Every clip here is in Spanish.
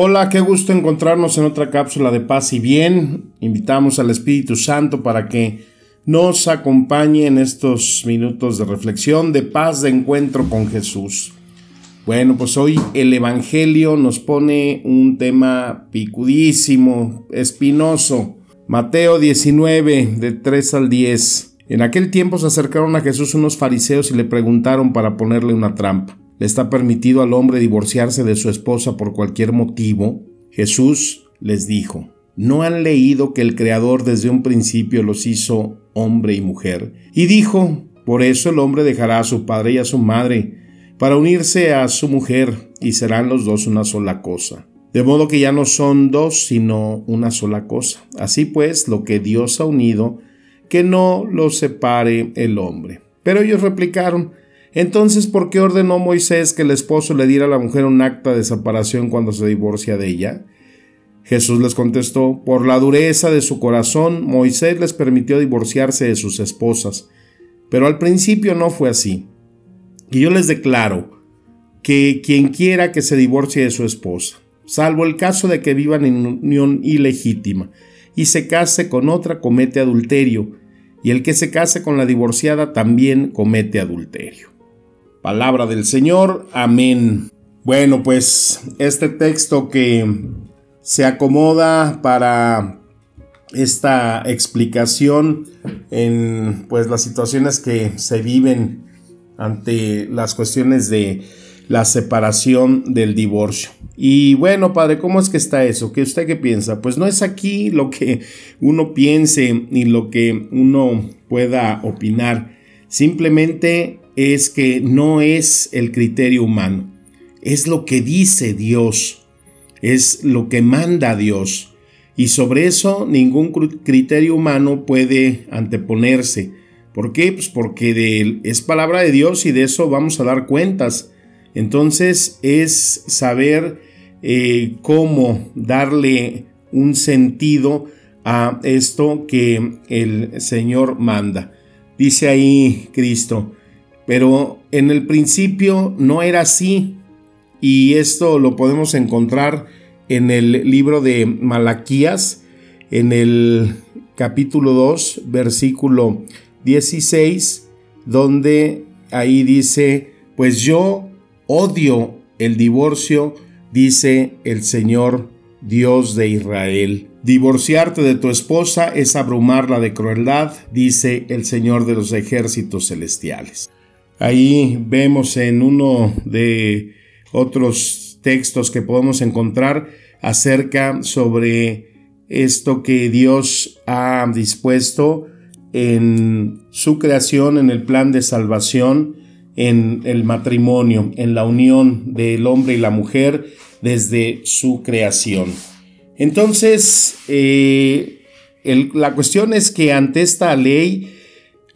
Hola, qué gusto encontrarnos en otra cápsula de paz y bien. Invitamos al Espíritu Santo para que nos acompañe en estos minutos de reflexión, de paz, de encuentro con Jesús. Bueno, pues hoy el Evangelio nos pone un tema picudísimo, espinoso. Mateo 19, de 3 al 10. En aquel tiempo se acercaron a Jesús unos fariseos y le preguntaron para ponerle una trampa. ¿Le está permitido al hombre divorciarse de su esposa por cualquier motivo? Jesús les dijo, ¿no han leído que el Creador desde un principio los hizo hombre y mujer? Y dijo, por eso el hombre dejará a su padre y a su madre, para unirse a su mujer, y serán los dos una sola cosa. De modo que ya no son dos, sino una sola cosa. Así pues, lo que Dios ha unido, que no lo separe el hombre. Pero ellos replicaron, entonces, ¿por qué ordenó Moisés que el esposo le diera a la mujer un acta de separación cuando se divorcia de ella? Jesús les contestó, por la dureza de su corazón, Moisés les permitió divorciarse de sus esposas, pero al principio no fue así. Y yo les declaro que quien quiera que se divorcie de su esposa, salvo el caso de que vivan en unión ilegítima, y se case con otra, comete adulterio, y el que se case con la divorciada también comete adulterio. Palabra del Señor. Amén. Bueno, pues este texto que se acomoda para esta explicación en pues las situaciones que se viven ante las cuestiones de la separación del divorcio. Y bueno, padre, ¿cómo es que está eso? ¿Qué usted qué piensa? Pues no es aquí lo que uno piense ni lo que uno pueda opinar. Simplemente es que no es el criterio humano, es lo que dice Dios, es lo que manda Dios. Y sobre eso ningún criterio humano puede anteponerse. ¿Por qué? Pues porque es palabra de Dios y de eso vamos a dar cuentas. Entonces es saber eh, cómo darle un sentido a esto que el Señor manda. Dice ahí Cristo, pero en el principio no era así. Y esto lo podemos encontrar en el libro de Malaquías, en el capítulo 2, versículo 16, donde ahí dice, pues yo odio el divorcio, dice el Señor Dios de Israel. Divorciarte de tu esposa es abrumarla de crueldad, dice el Señor de los ejércitos celestiales. Ahí vemos en uno de otros textos que podemos encontrar acerca sobre esto que Dios ha dispuesto en su creación, en el plan de salvación, en el matrimonio, en la unión del hombre y la mujer desde su creación. Entonces, eh, la cuestión es que ante esta ley,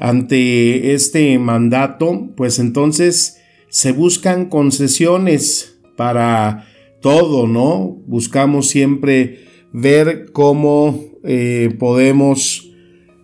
ante este mandato, pues entonces se buscan concesiones para todo, ¿no? Buscamos siempre ver cómo eh, podemos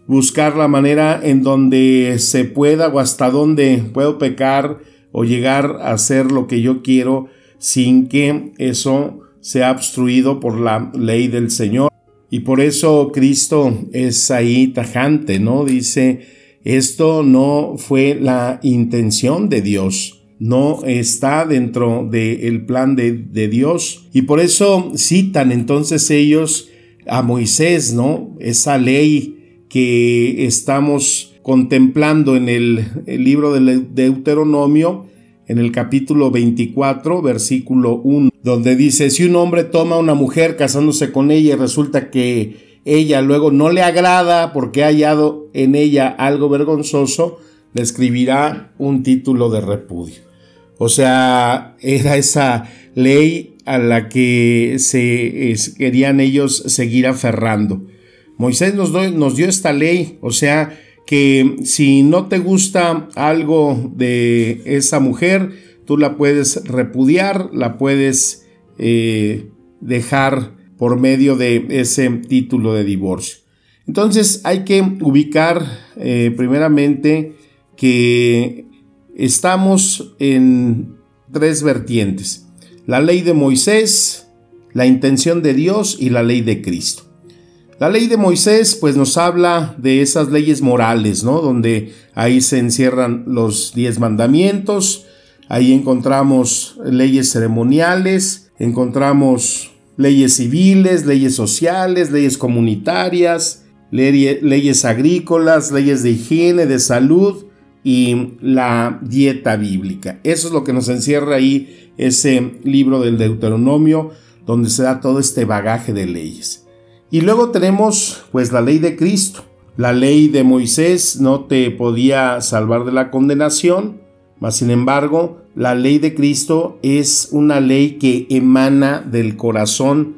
buscar la manera en donde se pueda o hasta dónde puedo pecar o llegar a hacer lo que yo quiero sin que eso sea obstruido por la ley del Señor. Y por eso Cristo es ahí tajante, ¿no? Dice, esto no fue la intención de Dios, no está dentro del plan de, de, Dios. Y por eso citan entonces ellos a Moisés, ¿no? Esa ley que estamos contemplando en el, el libro del Deuteronomio, en el capítulo 24, versículo 1, donde dice, si un hombre toma a una mujer casándose con ella y resulta que ella luego no le agrada porque ha hallado en ella algo vergonzoso, le escribirá un título de repudio. O sea, era esa ley a la que se querían ellos seguir aferrando. Moisés nos, dio esta ley, o sea, que si no te gusta algo de esa mujer, tú la puedes repudiar, la puedes eh, dejar por medio de ese título de divorcio. Entonces hay que ubicar eh, primeramente que estamos en tres vertientes. La ley de Moisés, la intención de Dios y la ley de Cristo. La ley de Moisés pues nos habla de esas leyes morales, ¿no? Donde ahí se encierran los diez mandamientos, ahí encontramos leyes ceremoniales, encontramos leyes civiles, leyes sociales, leyes comunitarias, leyes agrícolas, leyes de higiene, de salud y la dieta bíblica. Eso es lo que nos encierra ahí ese libro del Deuteronomio, donde se da todo este bagaje de leyes. Y luego tenemos pues la ley de Cristo. La ley de Moisés no te podía salvar de la condenación, mas sin embargo, la ley de Cristo es una ley que emana del corazón.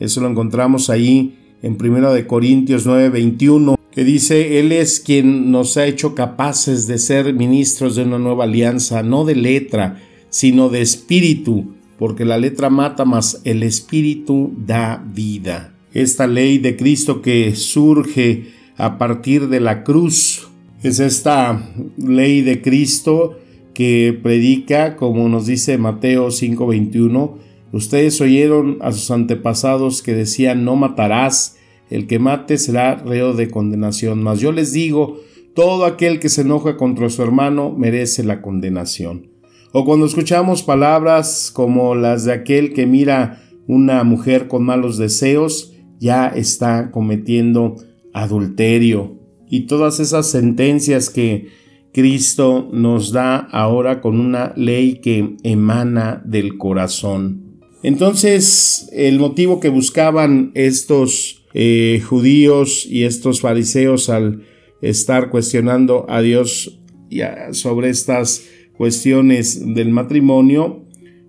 Eso lo encontramos ahí en 1 de Corintios 9:21, que dice, Él es quien nos ha hecho capaces de ser ministros de una nueva alianza, no de letra, sino de espíritu, porque la letra mata, mas el espíritu da vida esta ley de Cristo que surge a partir de la cruz. Es esta ley de Cristo que predica, como nos dice Mateo 5:21, ustedes oyeron a sus antepasados que decían no matarás, el que mate será reo de condenación, mas yo les digo, todo aquel que se enoja contra su hermano merece la condenación. O cuando escuchamos palabras como las de aquel que mira una mujer con malos deseos, ya está cometiendo adulterio. Y todas esas sentencias que Cristo nos da ahora con una ley que emana del corazón. Entonces, el motivo que buscaban estos eh, judíos y estos fariseos al estar cuestionando a Dios sobre estas cuestiones del matrimonio,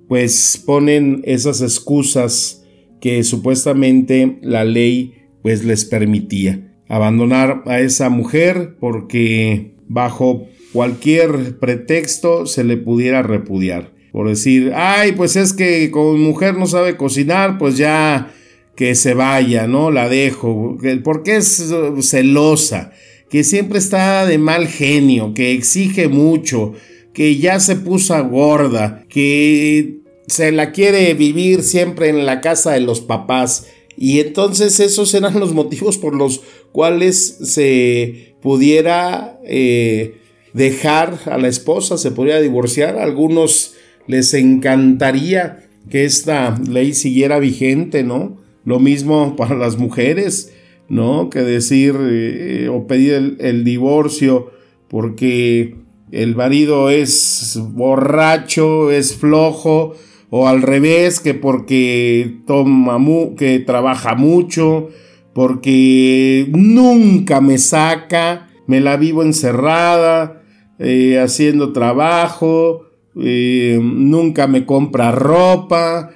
pues ponen esas excusas que supuestamente la ley pues les permitía. Abandonar a esa mujer porque bajo cualquier pretexto se le pudiera repudiar. Por decir, ay, pues es que con mujer no sabe cocinar, pues ya que se vaya, ¿no? La dejo. Porque es celosa, que siempre está de mal genio, que exige mucho, que ya se puso gorda, que se la quiere vivir siempre en la casa de los papás. Y entonces esos eran los motivos por los cuales se pudiera eh, dejar a la esposa, se podría divorciar. Algunos les encantaría que esta ley siguiera vigente, ¿no? Lo mismo para las mujeres, ¿no? Que decir eh, o pedir el, divorcio porque el marido es borracho, es flojo, o al revés, que porque toma que trabaja mucho, porque nunca me saca, me la vivo encerrada, eh, haciendo trabajo, eh, nunca me compra ropa,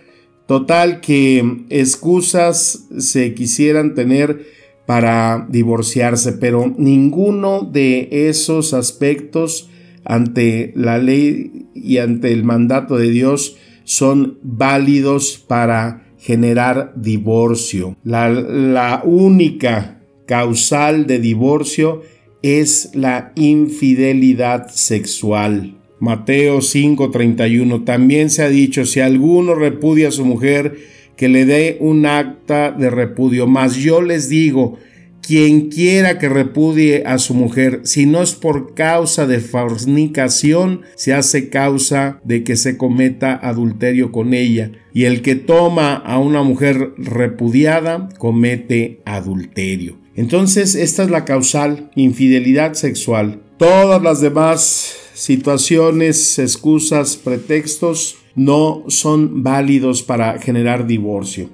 total que excusas se quisieran tener para divorciarse, pero ninguno de esos aspectos ante la ley y ante el mandato de Dios son válidos para generar divorcio. La, única causal de divorcio es la infidelidad sexual. Mateo 5:31 también se ha dicho, si alguno repudia a su mujer, que le dé un acta de repudio. Mas yo les digo, quien quiera que repudie a su mujer, si no es por causa de fornicación, se hace causa de que se cometa adulterio con ella. Y el que toma a una mujer repudiada, comete adulterio. Entonces, esta es la causal, infidelidad sexual. Todas las demás situaciones, excusas, pretextos, no son válidos para generar divorcio.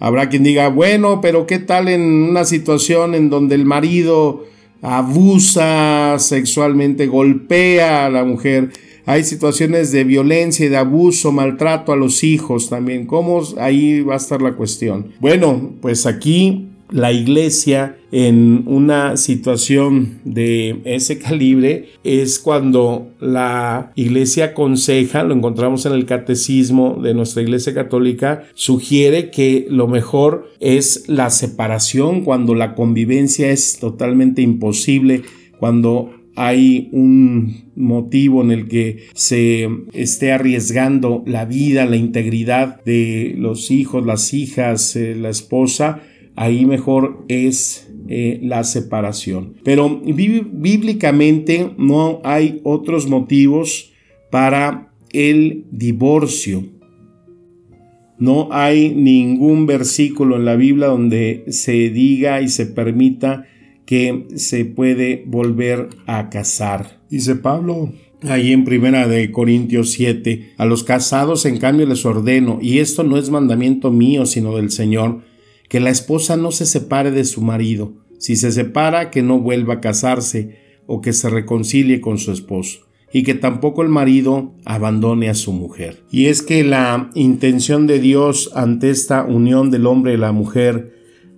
Habrá quien diga, bueno, pero ¿qué tal en una situación en donde el marido abusa sexualmente, golpea a la mujer? hay situaciones de violencia y de abuso, maltrato a los hijos también. ¿Cómo ahí va a estar la cuestión? Bueno, pues aquí la iglesia en una situación de ese calibre es cuando la iglesia aconseja, lo encontramos en el catecismo de nuestra iglesia católica, sugiere que lo mejor es la separación cuando la convivencia es totalmente imposible, cuando hay un motivo en el que se esté arriesgando la vida, la integridad de los hijos, las hijas, eh, la esposa, ahí mejor es eh, la separación. Pero bíblicamente no hay otros motivos para el divorcio. No hay ningún versículo en la Biblia donde se diga y se permita que se puede volver a casar. Dice Pablo ahí en primera de Corintios 7, a los casados en cambio les ordeno, y esto no es mandamiento mío, sino del Señor, que la esposa no se separe de su marido, si se separa que no vuelva a casarse o que se reconcilie con su esposo y que tampoco el marido abandone a su mujer. Y es que la intención de Dios ante esta unión del hombre y la mujer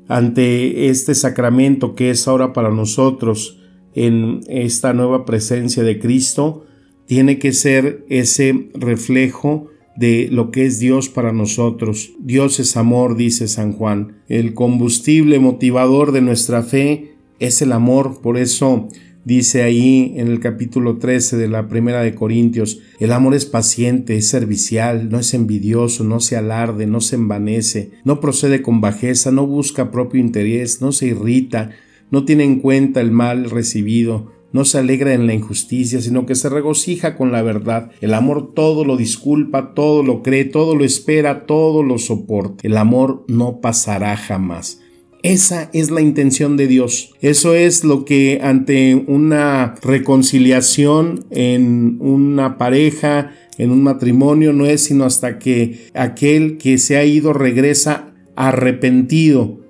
ante este sacramento que es ahora para nosotros en esta nueva presencia de Cristo, tiene que ser ese reflejo de lo que es Dios para nosotros. Dios es amor, dice San Juan. El combustible motivador de nuestra fe es el amor, por eso Dice ahí en el capítulo 13 de la primera de Corintios, el amor es paciente, es servicial, no es envidioso, no se alarde, no se envanece, no procede con bajeza, no busca propio interés, no se irrita, no tiene en cuenta el mal recibido, no se alegra en la injusticia, sino que se regocija con la verdad. El amor todo lo disculpa, todo lo cree, todo lo espera, todo lo soporta. El amor no pasará jamás. Esa es la intención de Dios. Eso es lo que ante una reconciliación en una pareja, en un matrimonio, no es sino hasta que aquel que se ha ido regresa arrepentido,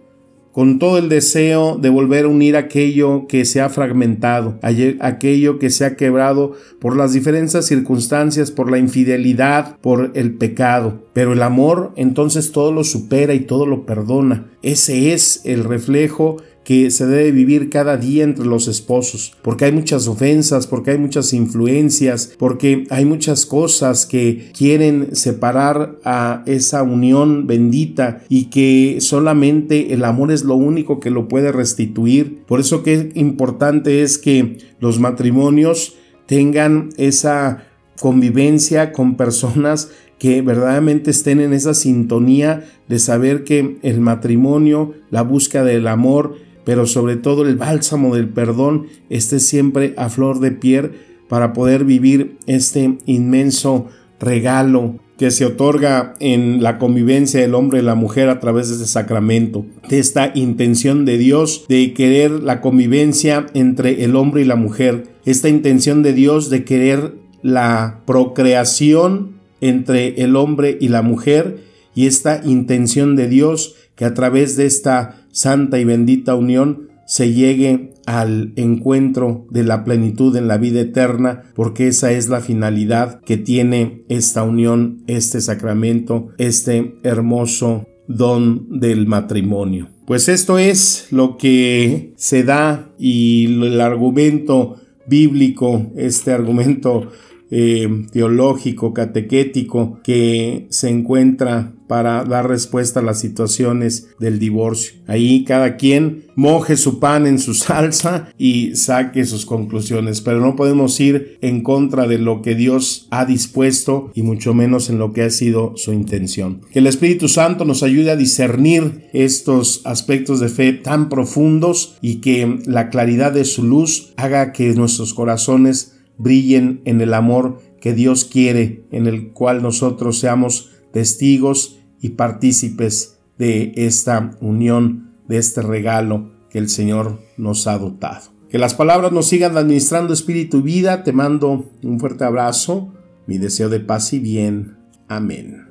con todo el deseo de volver a unir aquello que se ha fragmentado, aquello que se ha quebrado por las diferentes circunstancias, por la infidelidad, por el pecado. Pero el amor entonces todo lo supera y todo lo perdona. Ese es el reflejo que se debe vivir cada día entre los esposos, porque hay muchas ofensas, porque hay muchas influencias, porque hay muchas cosas que quieren separar a esa unión bendita y que solamente el amor es lo único que lo puede restituir. Por eso que importante es que los matrimonios tengan esa convivencia con personas que verdaderamente estén en esa sintonía de saber que el matrimonio, la búsqueda del amor, pero sobre todo el bálsamo del perdón esté siempre a flor de piel para poder vivir este inmenso regalo que se otorga en la convivencia del hombre y la mujer a través de este sacramento, de esta intención de Dios de querer la convivencia entre el hombre y la mujer, esta intención de Dios de querer la procreación entre el hombre y la mujer y esta intención de Dios que a través de esta santa y bendita unión se llegue al encuentro de la plenitud en la vida eterna, porque esa es la finalidad que tiene esta unión, este sacramento, este hermoso don del matrimonio. Pues esto es lo que se da y el argumento bíblico, este argumento eh, teológico, catequético que se encuentra para dar respuesta a las situaciones del divorcio. Ahí cada quien moje su pan en su salsa y saque sus conclusiones, pero no podemos ir en contra de lo que Dios ha dispuesto y mucho menos en lo que ha sido su intención. Que el Espíritu Santo nos ayude a discernir estos aspectos de fe tan profundos y que la claridad de su luz haga que nuestros corazones brillen en el amor que Dios quiere, en el cual nosotros seamos testigos y partícipes de esta unión, de este regalo que el Señor nos ha dotado. Que las palabras nos sigan administrando espíritu y vida. Te mando un fuerte abrazo, mi deseo de paz y bien. Amén.